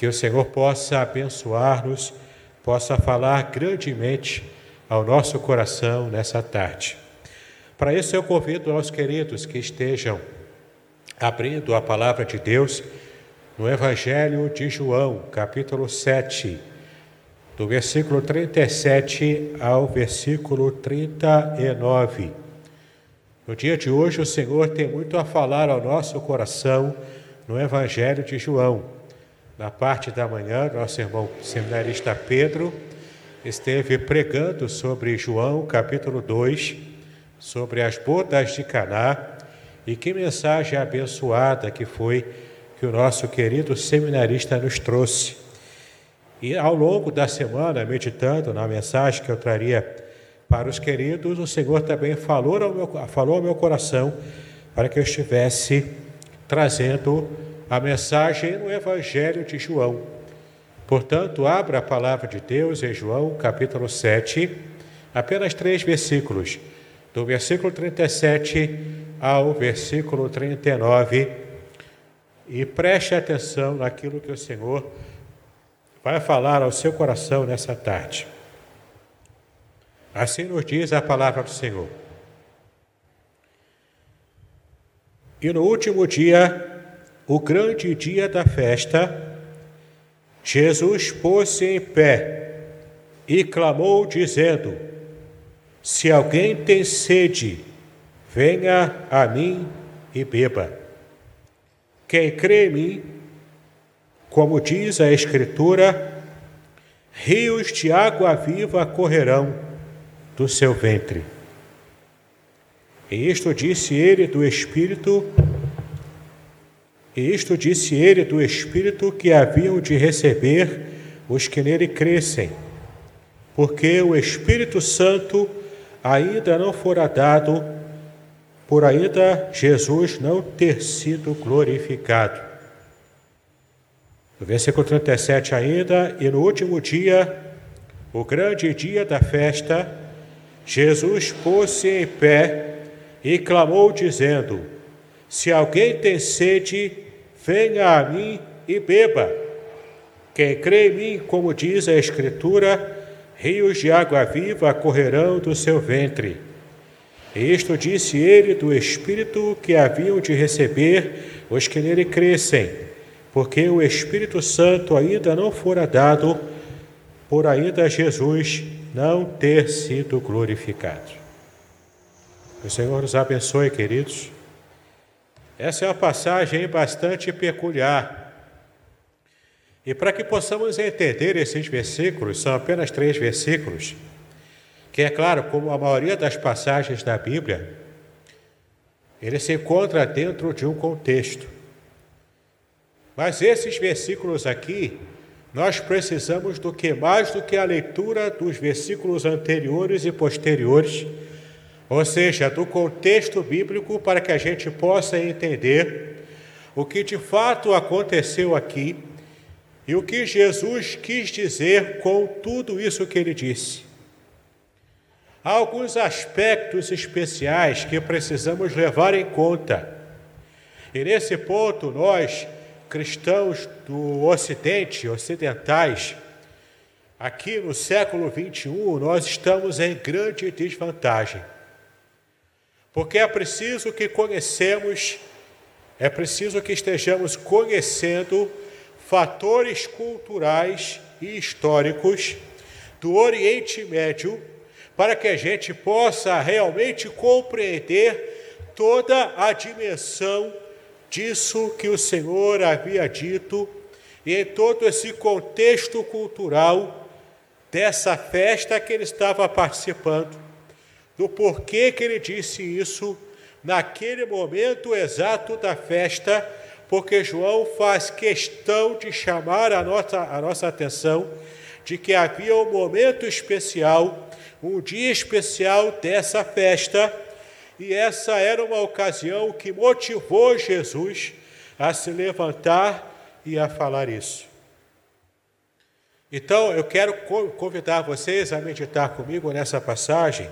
que o Senhor possa abençoar-nos, possa falar grandemente ao nosso coração nessa tarde. Para isso, eu convido aos queridos que estejam abrindo a palavra de Deus no Evangelho de João, capítulo 7, do versículo 37 ao versículo 39. No dia de hoje, o Senhor tem muito a falar ao nosso coração no Evangelho de João. Na parte da manhã, nosso irmão seminarista Pedro esteve pregando sobre João, capítulo 2 sobre as bodas de Caná e que mensagem abençoada que foi que o nosso querido seminarista nos trouxe. E ao longo da semana, meditando na mensagem que eu traria para os queridos, o Senhor também falou ao meu, falou ao meu coração para que eu estivesse trazendo a mensagem no Evangelho de João. Portanto, abra a palavra de Deus em João, capítulo 7, apenas três versículos do versículo 37 ao versículo 39, e preste atenção naquilo que o Senhor vai falar ao seu coração nessa tarde. Assim nos diz a palavra do Senhor. E no último dia, o grande dia da festa, Jesus pôs-se em pé e clamou, dizendo: se alguém tem sede, venha a mim e beba. Quem crê em mim, como diz a Escritura, rios de água viva correrão do seu ventre. E isto disse ele do Espírito, isto disse ele do Espírito que haviam de receber os que nele crescem, porque o Espírito Santo ainda não fora dado, por ainda Jesus não ter sido glorificado. No versículo 37 ainda, e no último dia, o grande dia da festa, Jesus pôs-se em pé e clamou, dizendo: Se alguém tem sede, venha a mim e beba. Quem crê em mim, como diz a Escritura, rios de água viva correrão do seu ventre. Isto disse ele do Espírito que haviam de receber os que nele crescem, porque o Espírito Santo ainda não fora dado, por ainda Jesus não ter sido glorificado. O Senhor nos abençoe, queridos. Essa é uma passagem bastante peculiar e para que possamos entender esses versículos, são apenas três versículos, que é claro, como a maioria das passagens da Bíblia, ele se encontra dentro de um contexto. Mas esses versículos aqui, nós precisamos do que mais do que a leitura dos versículos anteriores e posteriores, ou seja, do contexto bíblico para que a gente possa entender o que de fato aconteceu aqui e o que Jesus quis dizer com tudo isso que ele disse? Há alguns aspectos especiais que precisamos levar em conta. E nesse ponto, nós, cristãos do Ocidente, ocidentais, aqui no século 21, nós estamos em grande desvantagem. Porque é preciso que conhecemos, é preciso que estejamos conhecendo fatores culturais e históricos do Oriente Médio para que a gente possa realmente compreender toda a dimensão disso que o Senhor havia dito e em todo esse contexto cultural dessa festa que ele estava participando, do porquê que ele disse isso naquele momento exato da festa porque João faz questão de chamar a nossa, a nossa atenção de que havia um momento especial, um dia especial dessa festa, e essa era uma ocasião que motivou Jesus a se levantar e a falar isso. Então, eu quero convidar vocês a meditar comigo nessa passagem,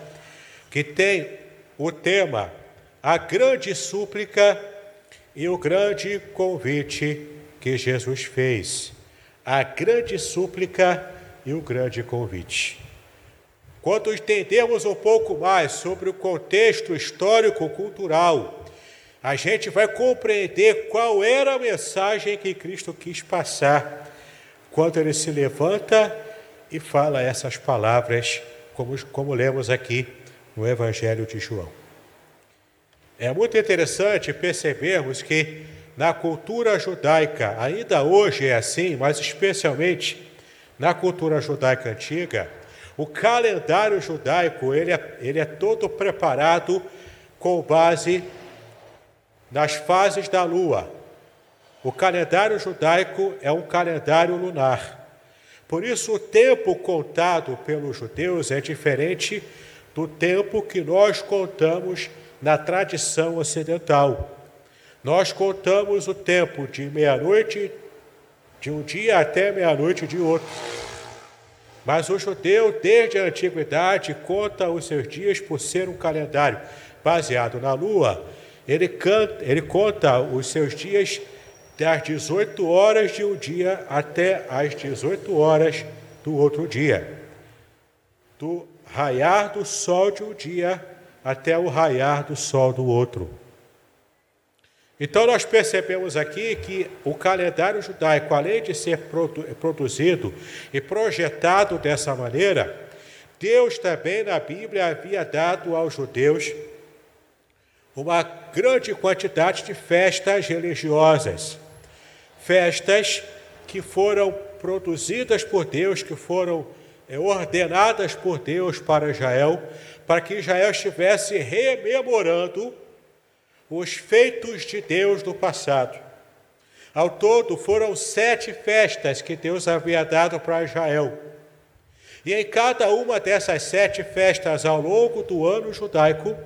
que tem o tema A Grande Súplica e o grande convite que Jesus fez, a grande súplica e o grande convite. Quando entendemos um pouco mais sobre o contexto histórico-cultural, a gente vai compreender qual era a mensagem que Cristo quis passar quando ele se levanta e fala essas palavras, como, como lemos aqui no Evangelho de João. É muito interessante percebermos que na cultura judaica, ainda hoje é assim, mas especialmente na cultura judaica antiga, o calendário judaico ele é, ele é todo preparado com base nas fases da lua. O calendário judaico é um calendário lunar. Por isso, o tempo contado pelos judeus é diferente do tempo que nós contamos na tradição ocidental. Nós contamos o tempo de meia-noite de um dia até meia-noite de outro. Mas o judeu, desde a antiguidade, conta os seus dias por ser um calendário baseado na lua. Ele, canta, ele conta os seus dias das 18 horas de um dia até as 18 horas do outro dia. Do raiar do sol de um dia até o raiar do sol do outro. Então, nós percebemos aqui que o calendário judaico, além de ser produzido e projetado dessa maneira, Deus também na Bíblia havia dado aos judeus uma grande quantidade de festas religiosas, festas que foram produzidas por Deus, que foram ordenadas por Deus para Israel, para que Israel estivesse rememorando os feitos de Deus do passado. Ao todo, foram sete festas que Deus havia dado para Israel. E em cada uma dessas sete festas ao longo do ano judaico,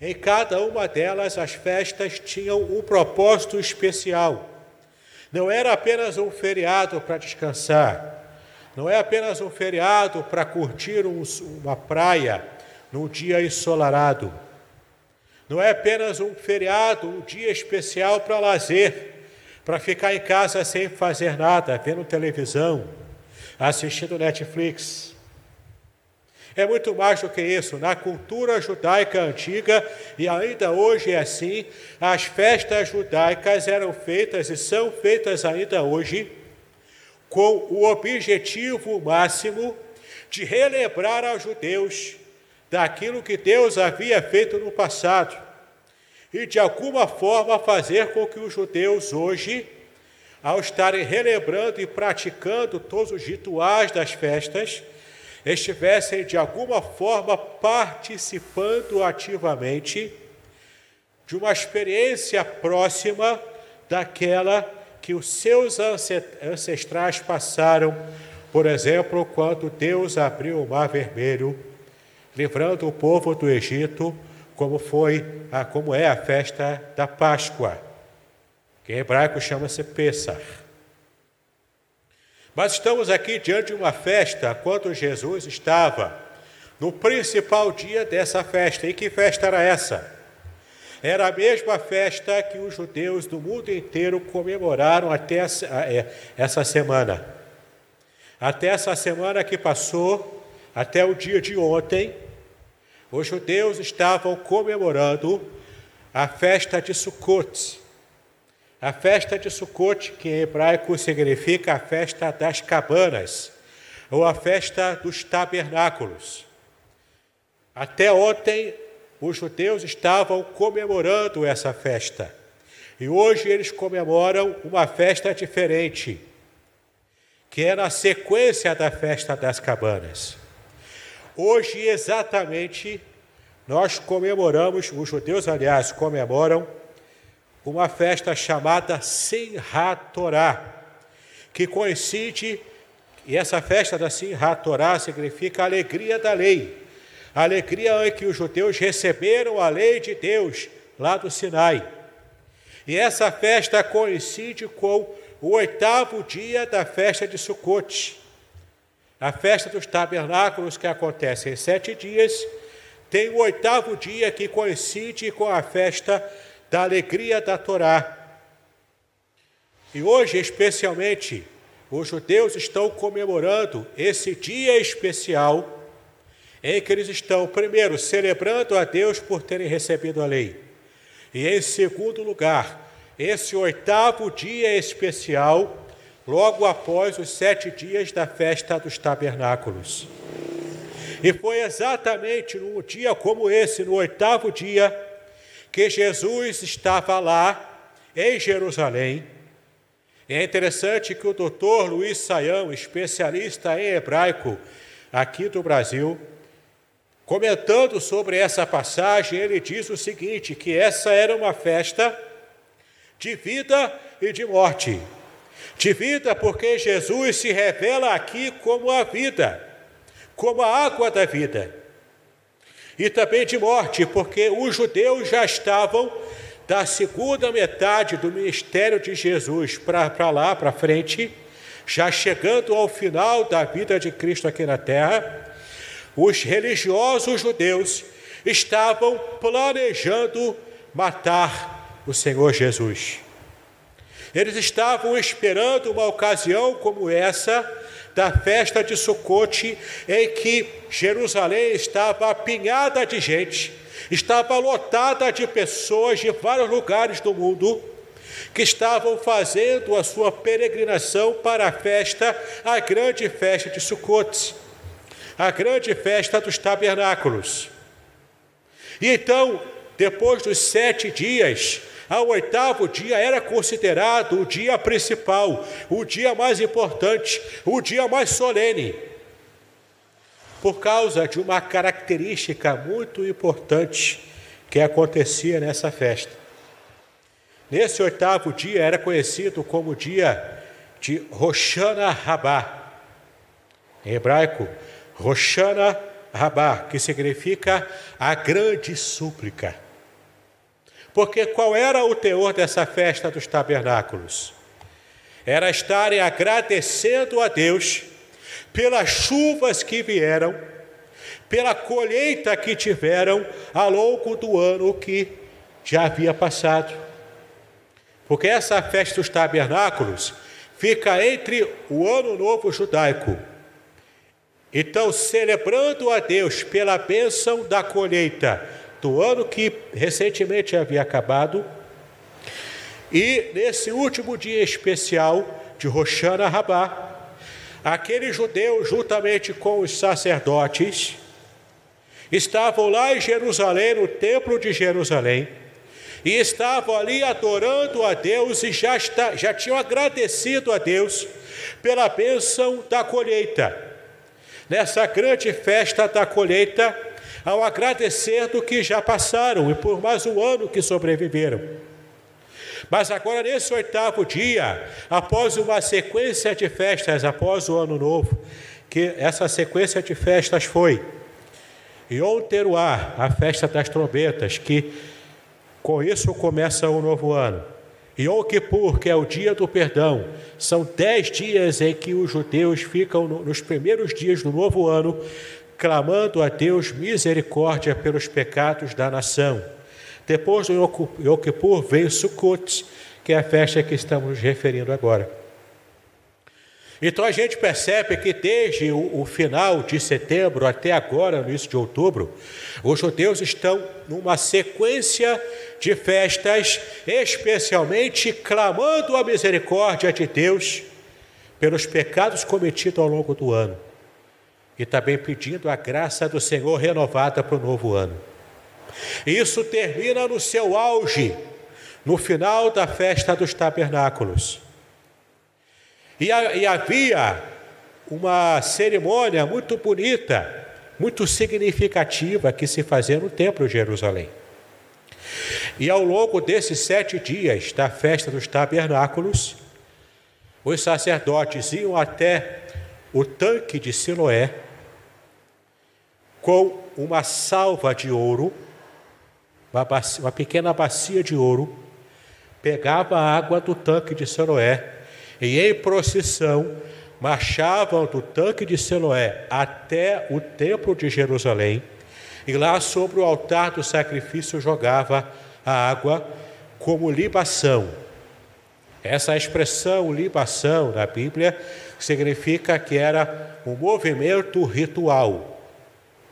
em cada uma delas as festas tinham um propósito especial. Não era apenas um feriado para descansar, não é apenas um feriado para curtir um, uma praia num dia ensolarado não é apenas um feriado, um dia especial para lazer, para ficar em casa sem fazer nada, vendo televisão, assistindo Netflix. É muito mais do que isso. Na cultura judaica antiga, e ainda hoje é assim, as festas judaicas eram feitas e são feitas ainda hoje com o objetivo máximo de relembrar aos judeus daquilo que Deus havia feito no passado e de alguma forma fazer com que os judeus hoje, ao estarem relembrando e praticando todos os rituais das festas, estivessem de alguma forma participando ativamente de uma experiência próxima daquela que os seus ancestrais passaram, por exemplo, quando Deus abriu o Mar Vermelho livrando o povo do Egito, como foi, a, como é a festa da Páscoa, que em hebraico chama-se Pessah. Mas estamos aqui diante de uma festa quando Jesus estava no principal dia dessa festa. E que festa era essa? Era a mesma festa que os judeus do mundo inteiro comemoraram até é, essa semana. Até essa semana que passou, até o dia de ontem, os judeus estavam comemorando a festa de Sukkot. A festa de Sukkot, que em hebraico significa a festa das cabanas, ou a festa dos tabernáculos. Até ontem, os judeus estavam comemorando essa festa. E hoje eles comemoram uma festa diferente, que é na sequência da festa das cabanas. Hoje, exatamente, nós comemoramos, os judeus, aliás, comemoram uma festa chamada Simhat Torah, que coincide, e essa festa da Simhat Torah significa alegria da lei, a alegria em que os judeus receberam a lei de Deus lá do Sinai. E essa festa coincide com o oitavo dia da festa de Sucote. A festa dos tabernáculos, que acontece em sete dias, tem o oitavo dia que coincide com a festa da alegria da Torá. E hoje, especialmente, os judeus estão comemorando esse dia especial em que eles estão, primeiro, celebrando a Deus por terem recebido a lei, e em segundo lugar, esse oitavo dia especial, logo após os sete dias da festa dos tabernáculos. E foi exatamente num dia como esse, no oitavo dia, que Jesus estava lá em Jerusalém. É interessante que o doutor Luiz Saião, especialista em hebraico aqui do Brasil, comentando sobre essa passagem, ele diz o seguinte: que essa era uma festa de vida e de morte. De vida, porque Jesus se revela aqui como a vida, como a água da vida. E também de morte, porque os judeus já estavam da segunda metade do ministério de Jesus para lá, para frente, já chegando ao final da vida de Cristo aqui na terra, os religiosos judeus estavam planejando matar o Senhor Jesus. Eles estavam esperando uma ocasião como essa da festa de Sucote, em que Jerusalém estava apinhada de gente, estava lotada de pessoas de vários lugares do mundo que estavam fazendo a sua peregrinação para a festa, a grande festa de Sucote, a grande festa dos tabernáculos. E então, depois dos sete dias, ao oitavo dia era considerado o dia principal, o dia mais importante, o dia mais solene, por causa de uma característica muito importante que acontecia nessa festa. Nesse oitavo dia era conhecido como dia de Roshana Rabá. Em hebraico, Roshana Rabá, que significa a grande súplica. Porque qual era o teor dessa festa dos tabernáculos? Era estarem agradecendo a Deus pelas chuvas que vieram, pela colheita que tiveram ao longo do ano que já havia passado. Porque essa festa dos tabernáculos fica entre o ano novo judaico. Então, celebrando a Deus pela bênção da colheita do ano que recentemente havia acabado. E nesse último dia especial de Roshana Rabá, aqueles judeus, juntamente com os sacerdotes, estavam lá em Jerusalém, no templo de Jerusalém, e estavam ali adorando a Deus e já, está, já tinham agradecido a Deus pela bênção da colheita. Nessa grande festa da colheita, ao agradecer do que já passaram e por mais um ano que sobreviveram. Mas agora, nesse oitavo dia, após uma sequência de festas, após o ano novo, que essa sequência de festas foi Yom Teruah, a festa das trombetas, que com isso começa o novo ano. Yom Kippur, que é o dia do perdão, são dez dias em que os judeus ficam nos primeiros dias do novo ano clamando a Deus misericórdia pelos pecados da nação. Depois do Yom Kippur veio Sukkot, que é a festa que estamos referindo agora. Então a gente percebe que desde o, final de setembro até agora, no início de outubro, os judeus estão numa sequência de festas, especialmente clamando a misericórdia de Deus pelos pecados cometidos ao longo do ano e também pedindo a graça do Senhor renovada para o novo ano. Isso termina no seu auge, no final da festa dos tabernáculos. E, e havia uma cerimônia muito bonita, muito significativa que se fazia no Templo de Jerusalém. E ao longo desses sete dias da festa dos tabernáculos, os sacerdotes iam até o tanque de Siloé com uma salva de ouro, uma, bacia, uma pequena bacia de ouro, pegava a água do tanque de Siloé e em procissão marchavam do tanque de Siloé até o templo de Jerusalém e lá sobre o altar do sacrifício jogava a água como libação. Essa expressão libação na Bíblia significa que era um movimento ritual,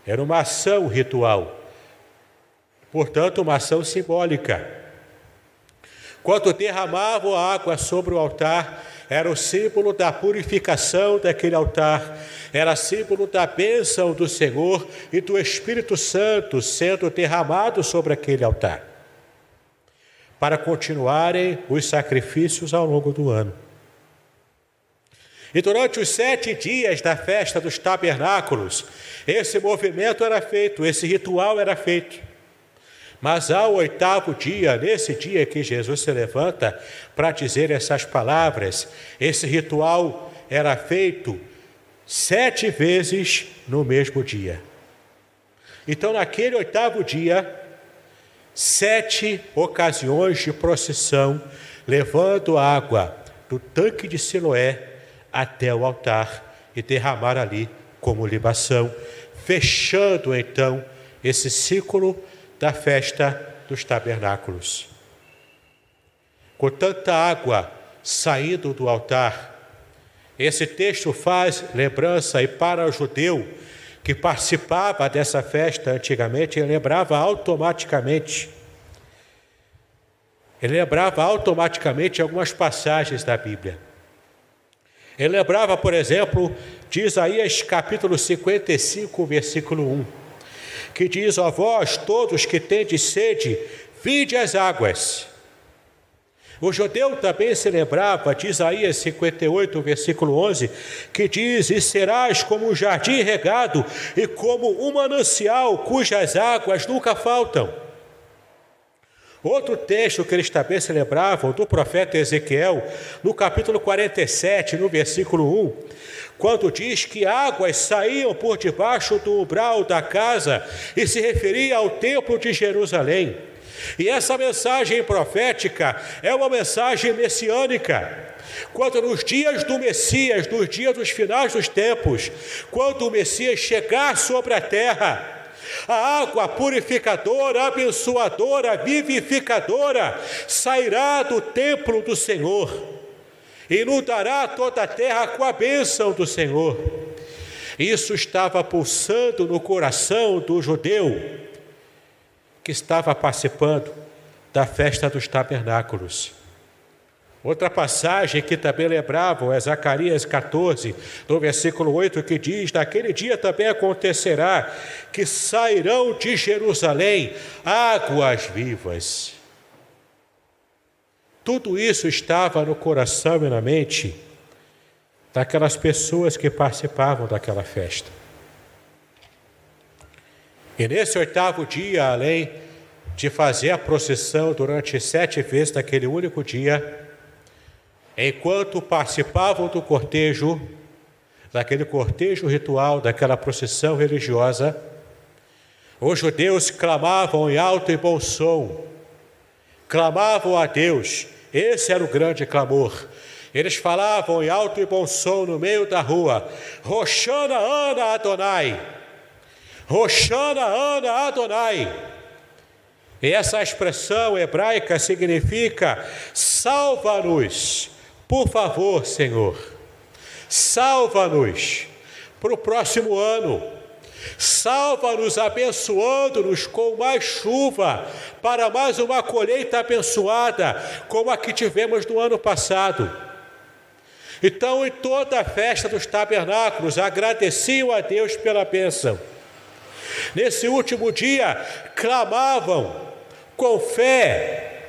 era uma ação ritual, portanto, uma ação simbólica. Quando derramavam água sobre o altar, era o símbolo da purificação daquele altar, era símbolo da bênção do Senhor e do Espírito Santo sendo derramado sobre aquele altar, para continuarem os sacrifícios ao longo do ano. E durante os sete dias da festa dos tabernáculos, esse movimento era feito, esse ritual era feito. Mas ao oitavo dia, nesse dia que Jesus se levanta para dizer essas palavras, esse ritual era feito sete vezes no mesmo dia. Então, naquele oitavo dia, sete ocasiões de procissão, levando água do tanque de Siloé até o altar e derramar ali como libação, fechando então esse ciclo da festa dos tabernáculos. Com tanta água saindo do altar, esse texto faz lembrança e para o judeu que participava dessa festa antigamente, ele lembrava automaticamente. Ele lembrava automaticamente algumas passagens da Bíblia. Ele lembrava, por exemplo, de Isaías capítulo 55, versículo 1 que diz: a vós, todos que tendes sede, vinde as águas. O judeu também se lembrava de Isaías 58, versículo 11, que diz: E serás como um jardim regado e como um manancial cujas águas nunca faltam. Outro texto que eles também se lembravam do profeta Ezequiel, no capítulo 47, no versículo 1, quando diz que águas saíam por debaixo do umbral da casa e se referia ao templo de Jerusalém. E essa mensagem profética é uma mensagem messiânica. Quando nos dias do Messias, nos dias dos finais dos tempos, quando o Messias chegar sobre a terra, a água purificadora, abençoadora, vivificadora sairá do templo do Senhor inundará toda a terra com a bênção do Senhor. Isso estava pulsando no coração do judeu que estava participando da festa dos tabernáculos. Outra passagem que também lembravam é Zacarias 14, no versículo 8, que diz: Naquele dia também acontecerá que sairão de Jerusalém águas vivas. Tudo isso estava no coração e na mente daquelas pessoas que participavam daquela festa. E nesse oitavo dia, além de fazer a procissão durante sete vezes naquele único dia, enquanto participavam do cortejo, daquele cortejo ritual, daquela procissão religiosa, os judeus clamavam em alto e bom som, clamavam a Deus, esse era o grande clamor. Eles falavam em alto e bom som no meio da rua: Roxana Ana Adonai. Roxana Ana Adonai. E essa expressão hebraica significa: salva-nos, por favor, Senhor. Salva-nos para o próximo ano Salva-nos abençoando-nos com mais chuva, para mais uma colheita abençoada, como a que tivemos no ano passado. Então, em toda a festa dos tabernáculos, agradeciam a Deus pela bênção. Nesse último dia, clamavam com fé,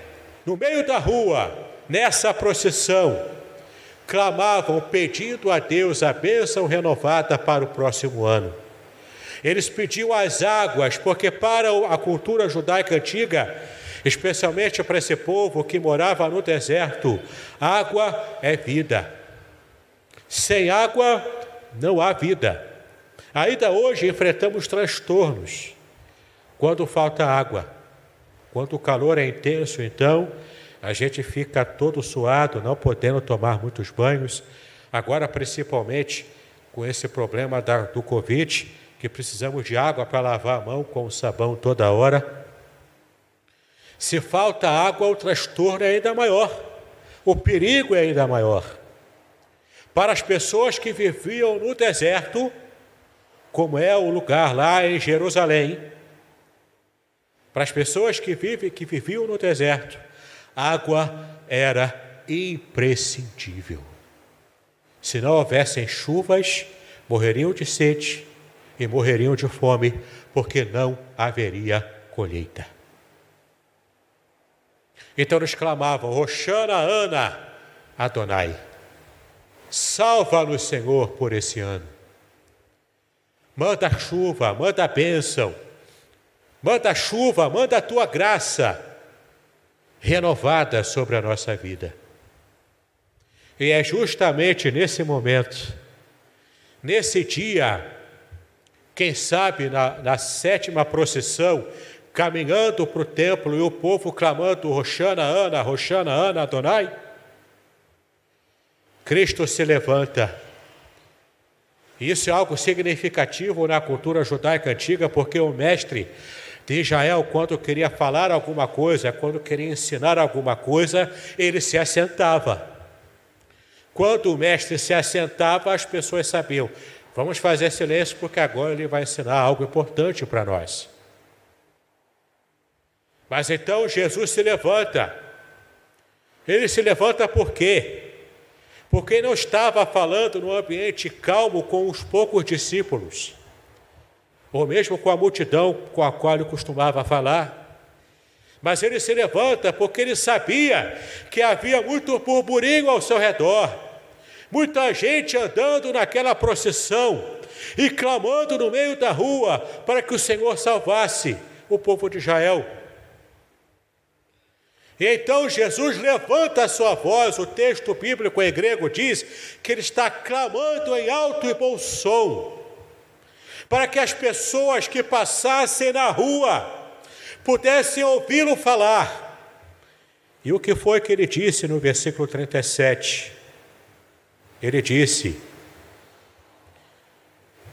no meio da rua, nessa procissão, clamavam pedindo a Deus a bênção renovada para o próximo ano. Eles pediam as águas, porque para a cultura judaica antiga, especialmente para esse povo que morava no deserto, água é vida. Sem água não há vida. Ainda hoje enfrentamos transtornos quando falta água. Quando o calor é intenso, então a gente fica todo suado, não podendo tomar muitos banhos. Agora, principalmente com esse problema da, do Covid, que precisamos de água para lavar a mão com o sabão toda hora. Se falta água, o transtorno é ainda maior. o perigo é ainda maior. Para as pessoas que viviam no deserto, como é o lugar lá em Jerusalém, para as pessoas que, vivem, que viviam no deserto, água era imprescindível. Se não houvessem chuvas, morreriam de sede e morreriam de fome, porque não haveria colheita. Então eles clamavam: Roxana, Ana, Adonai, salva-nos, Senhor, por esse ano. Manda chuva, manda bênção, manda chuva, manda a tua graça renovada sobre a nossa vida. E é justamente nesse momento, nesse dia, quem sabe na, na sétima procissão, caminhando para o templo e o povo clamando: Roxana, Ana, Roxana, Ana, Adonai. Cristo se levanta. Isso é algo significativo na cultura judaica antiga, porque o mestre de Israel, quando queria falar alguma coisa, quando queria ensinar alguma coisa, ele se assentava. Quando o mestre se assentava, as pessoas sabiam: vamos fazer silêncio, porque agora ele vai ensinar algo importante para nós. Mas então Jesus se levanta. Ele se levanta por quê? Porque não estava falando no ambiente calmo com os poucos discípulos, ou mesmo com a multidão com a qual ele costumava falar. Mas ele se levanta porque ele sabia que havia muito burburinho ao seu redor Muita gente andando naquela procissão e clamando no meio da rua para que o Senhor salvasse o povo de Israel. E então Jesus levanta a sua voz, o texto bíblico em grego diz que ele está clamando em alto e bom som, para que as pessoas que passassem na rua pudessem ouvi-lo falar. E o que foi que ele disse no versículo 37? Ele disse: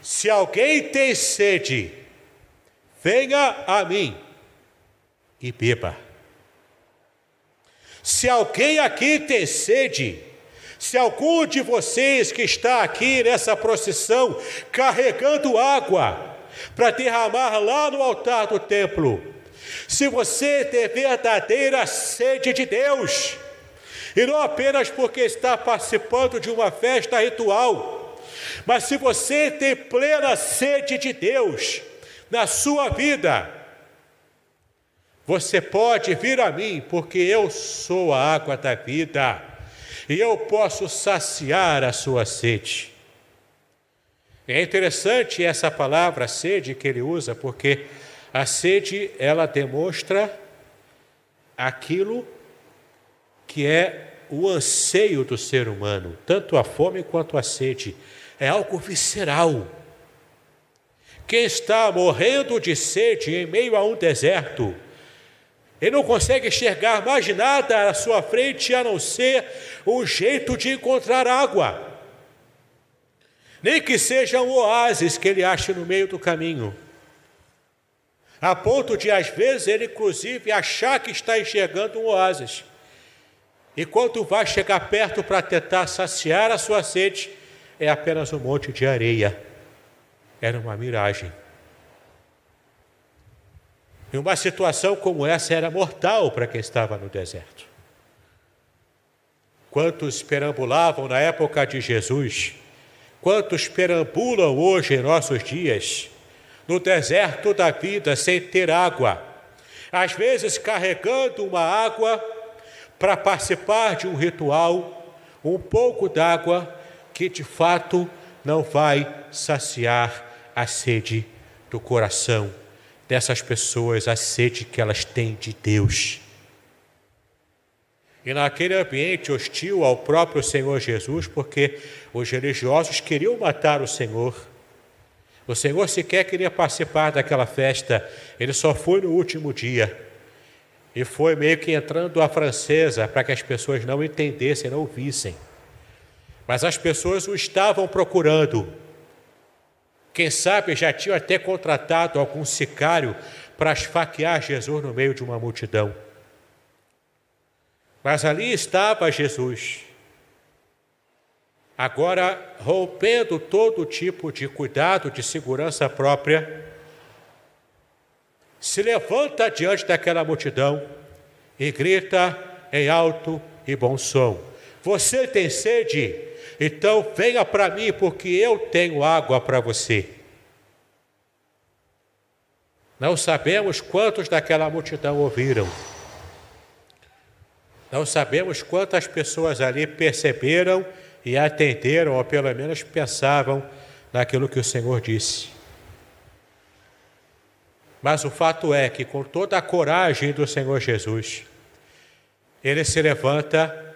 Se alguém tem sede, venha a mim e beba. Se alguém aqui tem sede, se algum de vocês que está aqui nessa procissão carregando água para derramar lá no altar do templo, se você tem verdadeira sede de Deus, e não apenas porque está participando de uma festa ritual, mas se você tem plena sede de Deus na sua vida, você pode vir a mim, porque eu sou a água da vida e eu posso saciar a sua sede. É interessante essa palavra sede que ele usa, porque a sede ela demonstra aquilo que é o anseio do ser humano, tanto a fome quanto a sede, é algo visceral. Quem está morrendo de sede em meio a um deserto, ele não consegue enxergar mais nada à sua frente a não ser um jeito de encontrar água. Nem que seja um oásis que ele ache no meio do caminho. A ponto de, às vezes, ele inclusive achar que está enxergando um oásis. E quando vai chegar perto para tentar saciar a sua sede, é apenas um monte de areia. Era uma miragem. E uma situação como essa era mortal para quem estava no deserto. Quantos perambulavam na época de Jesus, quantos perambulam hoje em nossos dias, no deserto da vida, sem ter água, às vezes carregando uma água para participar de um ritual, um pouco d'água que de fato não vai saciar a sede do coração dessas pessoas, a sede que elas têm de Deus. E naquele ambiente hostil ao próprio Senhor Jesus, porque os religiosos queriam matar o Senhor. O Senhor sequer queria participar daquela festa, ele só foi no último dia e foi meio que entrando a francesa para que as pessoas não entendessem, não ouvissem. Mas as pessoas o estavam procurando. Quem sabe já tinham até contratado algum sicário para esfaquear Jesus no meio de uma multidão. Mas ali estava Jesus. Agora, rompendo todo tipo de cuidado, de segurança própria, se levanta diante daquela multidão e grita em alto e bom som: Você tem sede? Então venha para mim, porque eu tenho água para você. Não sabemos quantos daquela multidão ouviram. Não sabemos quantas pessoas ali perceberam e atenderam, ou pelo menos pensavam naquilo que o Senhor disse. Mas o fato é que, com toda a coragem do Senhor Jesus, ele se levanta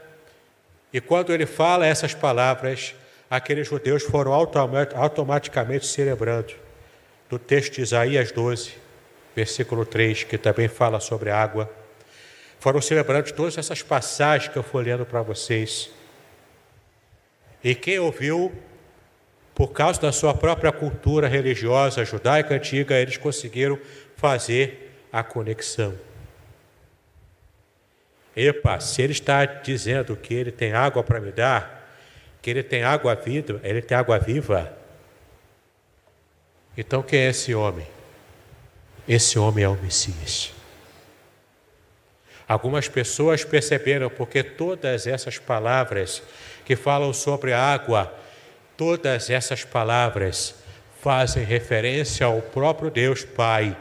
e, quando ele fala essas palavras, aqueles judeus foram automaticamente celebrando. Do texto de Isaías 12, versículo 3, que também fala sobre água. Foram celebrando todas essas passagens que eu fui lendo para vocês. E quem ouviu, por causa da sua própria cultura religiosa judaica antiga, eles conseguiram fazer a conexão. Epa, se ele está dizendo que ele tem água para me dar, que ele tem água viva, ele tem água viva. Então quem é esse homem? Esse homem é o Messias. Algumas pessoas perceberam porque todas essas palavras que falam sobre água, todas essas palavras fazem referência ao próprio Deus Pai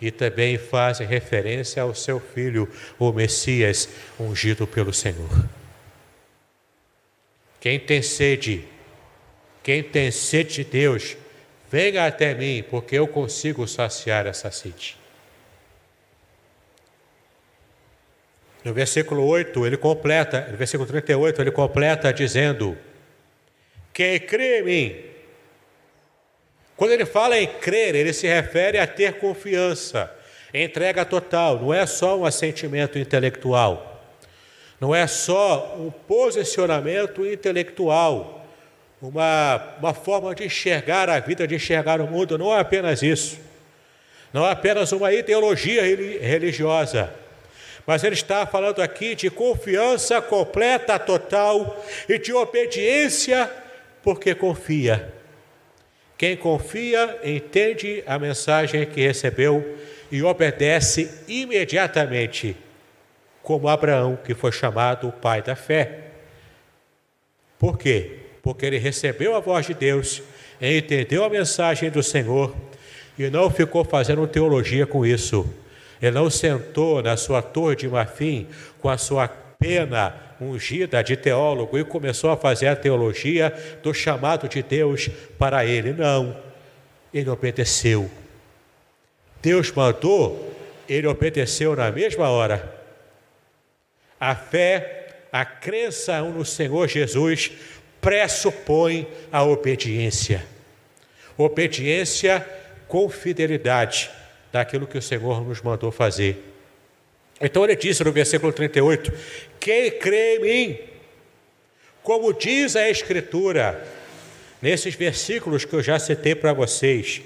e também fazem referência ao seu filho, o Messias, ungido pelo Senhor. Quem tem sede, quem tem sede de Deus, venha até mim, porque eu consigo saciar essa sede. No versículo 8, ele completa, no versículo 38, ele completa dizendo: Quem crê em mim. Quando ele fala em crer, ele se refere a ter confiança, entrega total, não é só um assentimento intelectual, não é só um posicionamento intelectual, uma, uma forma de enxergar a vida, de enxergar o mundo, não é apenas isso, não é apenas uma ideologia religiosa mas ele está falando aqui de confiança completa, total e de obediência, porque confia. Quem confia entende a mensagem que recebeu e obedece imediatamente, como Abraão, que foi chamado o pai da fé. Por quê? Porque ele recebeu a voz de Deus, entendeu a mensagem do Senhor e não ficou fazendo teologia com isso ele não sentou na sua torre de marfim com a sua pena ungida de teólogo e começou a fazer a teologia do chamado de Deus para ele. Não, ele obedeceu. Deus mandou, ele obedeceu na mesma hora. A fé, a crença no Senhor Jesus pressupõe a obediência. Obediência com fidelidade daquilo que o Senhor nos mandou fazer. Então ele disse no versículo 38: Quem crê em mim, como diz a Escritura, nesses versículos que eu já citei para vocês,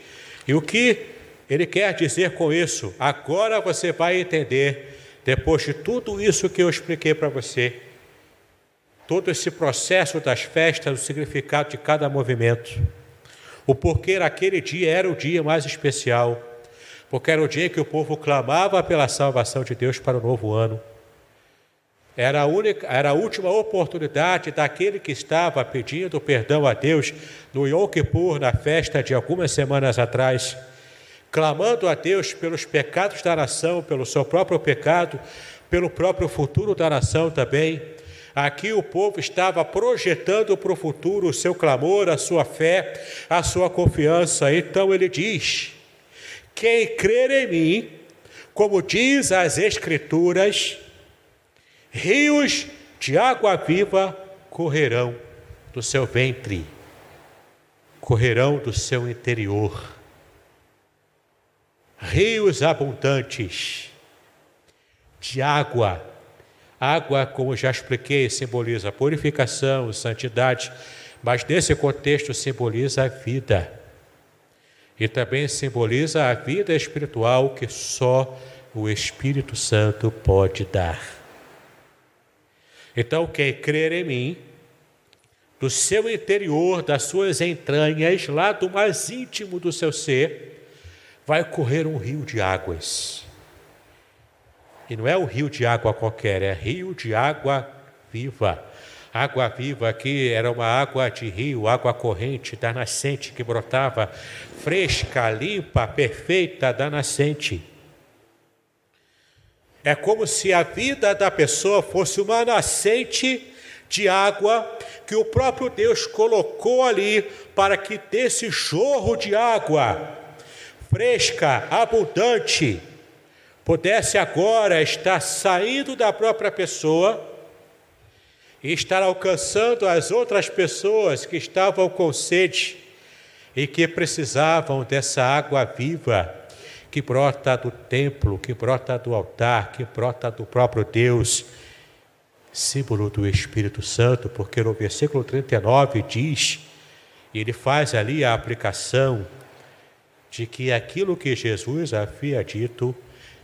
e o que ele quer dizer com isso? Agora você vai entender, depois de tudo isso que eu expliquei para você, todo esse processo das festas, o significado de cada movimento, o porquê aquele dia era o dia mais especial porque era o dia que o povo clamava pela salvação de Deus para o novo ano. Era a, única, era a última oportunidade daquele que estava pedindo perdão a Deus no Yom Kippur, na festa de algumas semanas atrás, clamando a Deus pelos pecados da nação, pelo seu próprio pecado, pelo próprio futuro da nação também. Aqui o povo estava projetando para o futuro o seu clamor, a sua fé, a sua confiança. Então ele diz: quem crer em mim, como diz as Escrituras, rios de água viva correrão do seu ventre, correrão do seu interior. Rios abundantes de água. Água, como já expliquei, simboliza purificação, santidade, mas nesse contexto simboliza a vida e também simboliza a vida espiritual que só o Espírito Santo pode dar. Então, quem crer em mim, do seu interior, das suas entranhas, lá do mais íntimo do seu ser, vai correr um rio de águas. E não é um rio de água qualquer, é rio de água viva. Água viva aqui era uma água de rio, água corrente da nascente que brotava fresca, limpa, perfeita da nascente. É como se a vida da pessoa fosse uma nascente de água que o próprio Deus colocou ali para que desse jorro de água fresca, abundante, pudesse agora estar saindo da própria pessoa e estar alcançando as outras pessoas que estavam com sede e que precisavam dessa água viva que brota do templo, que brota do altar, que brota do próprio Deus símbolo do Espírito Santo, porque no versículo 39 diz, ele faz ali a aplicação de que aquilo que Jesus havia dito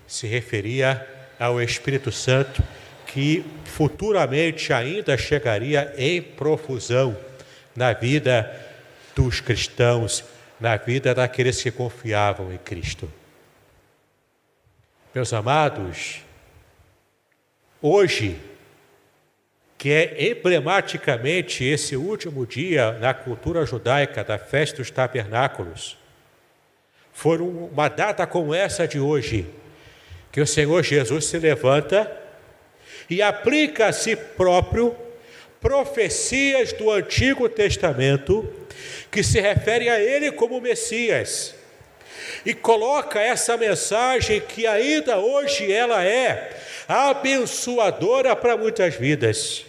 se referia ao Espírito Santo, que futuramente ainda chegaria em profusão na vida dos cristãos, na vida daqueles que confiavam em Cristo. Meus amados, hoje que é emblematicamente esse último dia na cultura judaica da festa dos tabernáculos. Foi uma data como essa de hoje, que o Senhor Jesus se levanta e aplica a si próprio profecias do Antigo Testamento que se referem a ele como Messias. E coloca essa mensagem que ainda hoje ela é abençoadora para muitas vidas.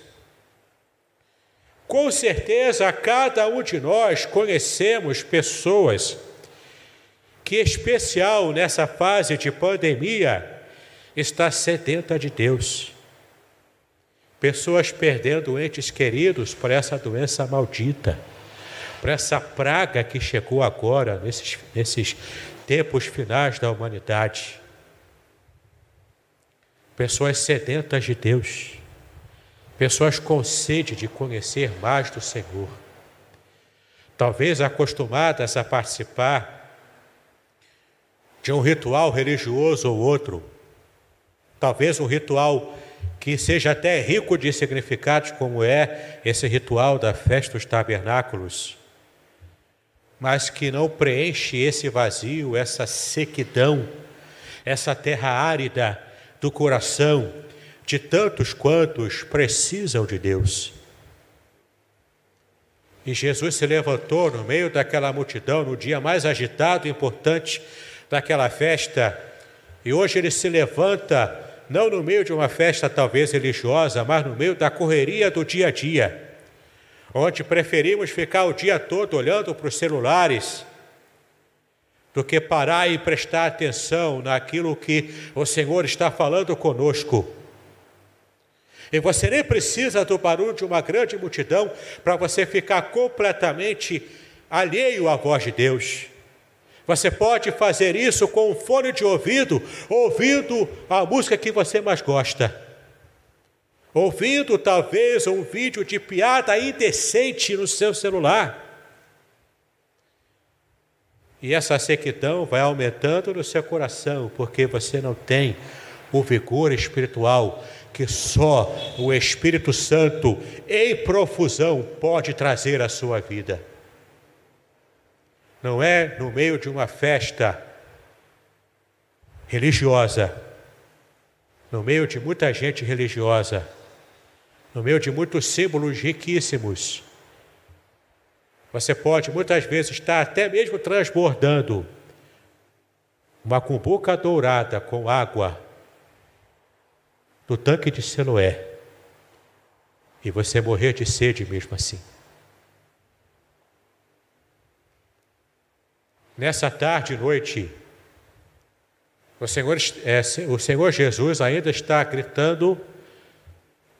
Com certeza, cada um de nós conhecemos pessoas que, especial nessa fase de pandemia, está sedenta de Deus. Pessoas perdendo entes queridos por essa doença maldita, por essa praga que chegou agora, nesses, nesses tempos finais da humanidade. Pessoas sedentas de Deus. Pessoas com sede de conhecer mais do Senhor, talvez acostumadas a participar de um ritual religioso ou outro, talvez um ritual que seja até rico de significados, como é esse ritual da festa dos tabernáculos, mas que não preenche esse vazio, essa sequidão, essa terra árida do coração de tantos quantos precisam de Deus. E Jesus se levantou no meio daquela multidão no dia mais agitado e importante daquela festa, e hoje ele se levanta não no meio de uma festa talvez religiosa, mas no meio da correria do dia a dia, onde preferimos ficar o dia todo olhando para os celulares do que parar e prestar atenção naquilo que o Senhor está falando conosco. E você nem precisa do barulho de uma grande multidão para você ficar completamente alheio à voz de Deus. Você pode fazer isso com um fone de ouvido, ouvindo a música que você mais gosta. Ouvindo talvez um vídeo de piada indecente no seu celular. E essa sequidão vai aumentando no seu coração, porque você não tem o vigor espiritual que só o Espírito Santo, em profusão, pode trazer à sua vida. Não é no meio de uma festa religiosa, no meio de muita gente religiosa, no meio de muitos símbolos riquíssimos. Você pode muitas vezes estar até mesmo transbordando uma cumbuca dourada com água no tanque de Siloé e você morrer de sede mesmo assim. Nessa tarde e noite, o Senhor, é, o Senhor Jesus ainda está gritando,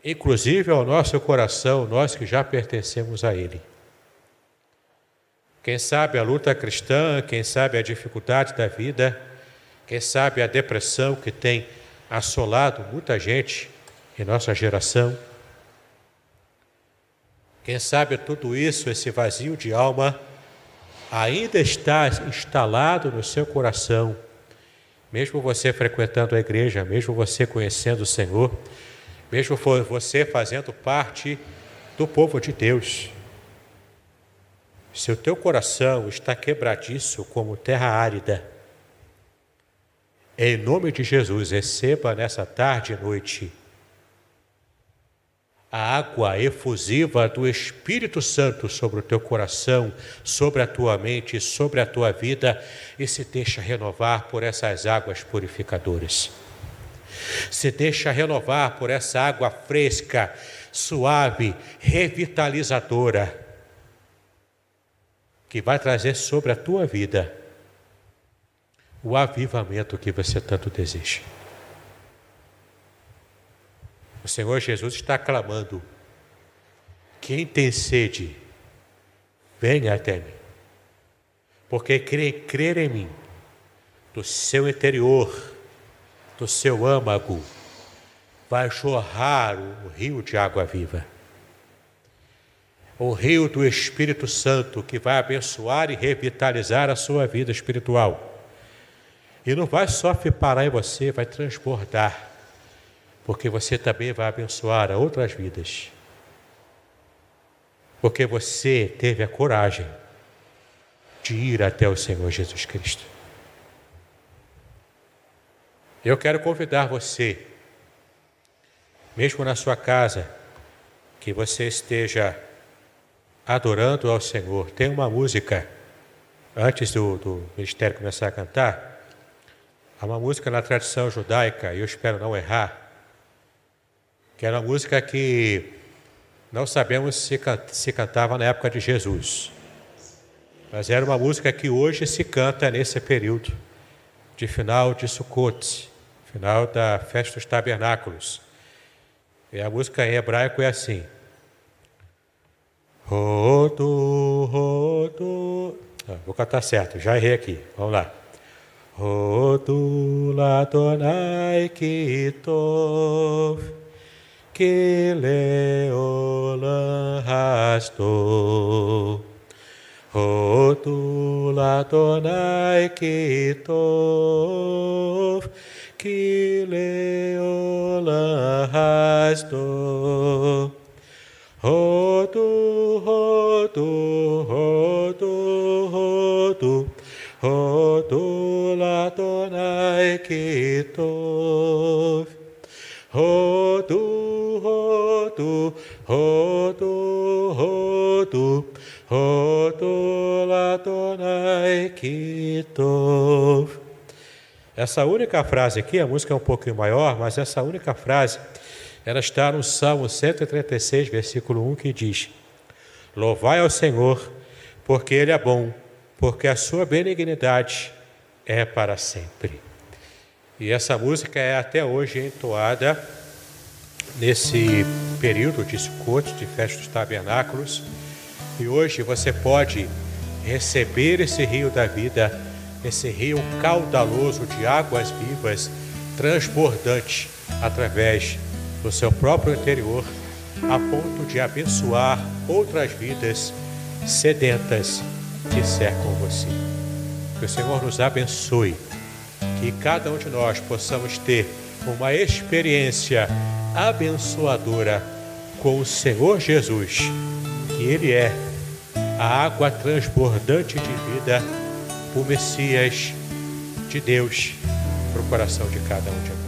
inclusive ao nosso coração, nós que já pertencemos a Ele. Quem sabe a luta cristã, quem sabe a dificuldade da vida, quem sabe a depressão que tem assolado muita gente em nossa geração. Quem sabe tudo isso, esse vazio de alma, ainda está instalado no seu coração, mesmo você frequentando a igreja, mesmo você conhecendo o Senhor, mesmo você fazendo parte do povo de Deus. Se o teu coração está quebradiço como terra árida, em nome de Jesus, receba nessa tarde e noite a água efusiva do Espírito Santo sobre o teu coração, sobre a tua mente, sobre a tua vida e se deixa renovar por essas águas purificadoras. Se deixa renovar por essa água fresca, suave, revitalizadora, que vai trazer sobre a tua vida o avivamento que você tanto deseja. O Senhor Jesus está clamando: quem tem sede, venha até mim. Porque crer, crer em mim, do seu interior, do seu âmago, vai jorrar o rio de água viva. O rio do Espírito Santo que vai abençoar e revitalizar a sua vida espiritual. E não vai só parar em você, vai transbordar porque você também vai abençoar a outras vidas. Porque você teve a coragem de ir até o Senhor Jesus Cristo. Eu quero convidar você, mesmo na sua casa, que você esteja adorando ao Senhor. Tem uma música, antes do, do ministério começar a cantar, há uma música na tradição judaica, e eu espero não errar, que era uma música que não sabemos se, se cantava na época de Jesus, mas era uma música que hoje se canta nesse período de final de Sukkot, final da festa dos tabernáculos. E a música em hebraico é assim: Rodo, rodo. Ah, vou cantar certo, já errei aqui. Vamos lá. Rodo, ladonai, kitov que leolam rasto. Rotula tonai kitov, que leolam rasto. Rodo, rodo, rodo, rodo, rodo, latonai kitov. Rodo, hotu, hotu, hotu, hotu latonai kitov. Essa única frase aqui, a música é um pouquinho maior, mas essa única frase, ela está no Salmo 136, versículo 1, que diz: Louvai ao Senhor, porque Ele é bom, porque a sua benignidade é para sempre. E essa música é até hoje entoada nesse período de Sukkot, de festa dos tabernáculos, e hoje você pode receber esse rio da vida, esse rio caudaloso de águas vivas, transbordante através do seu próprio interior, a ponto de abençoar outras vidas sedentas que cercam você. Que o Senhor nos abençoe, que cada um de nós possamos ter uma experiência abençoadora com o Senhor Jesus, que Ele é a água transbordante de vida, o Messias de Deus para o coração de cada um de nós.